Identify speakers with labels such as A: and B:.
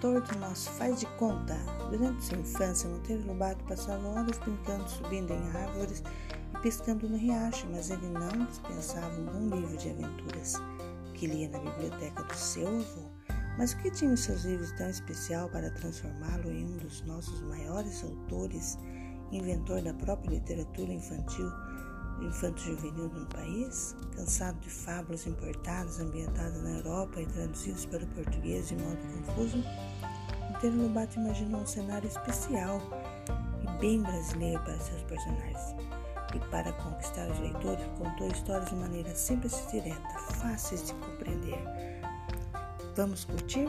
A: inventor do nosso faz de conta. Durante sua infância, Monteiro Lobato passava horas brincando, subindo em árvores e pescando no riacho, mas ele não dispensava um bom livro de aventuras que lia na biblioteca do seu avô. Mas o que tinha os seus livros tão especial para transformá-lo em um dos nossos maiores autores, inventor da própria literatura infantil infanto-juvenil no país, cansado de fábulas importadas, ambientadas na Europa e traduzidas para o português de modo confuso, Monteiro Lobato imaginou um cenário especial e bem brasileiro para seus personagens. E para conquistar os leitores, contou histórias de maneira simples e direta, fáceis de compreender. Vamos curtir?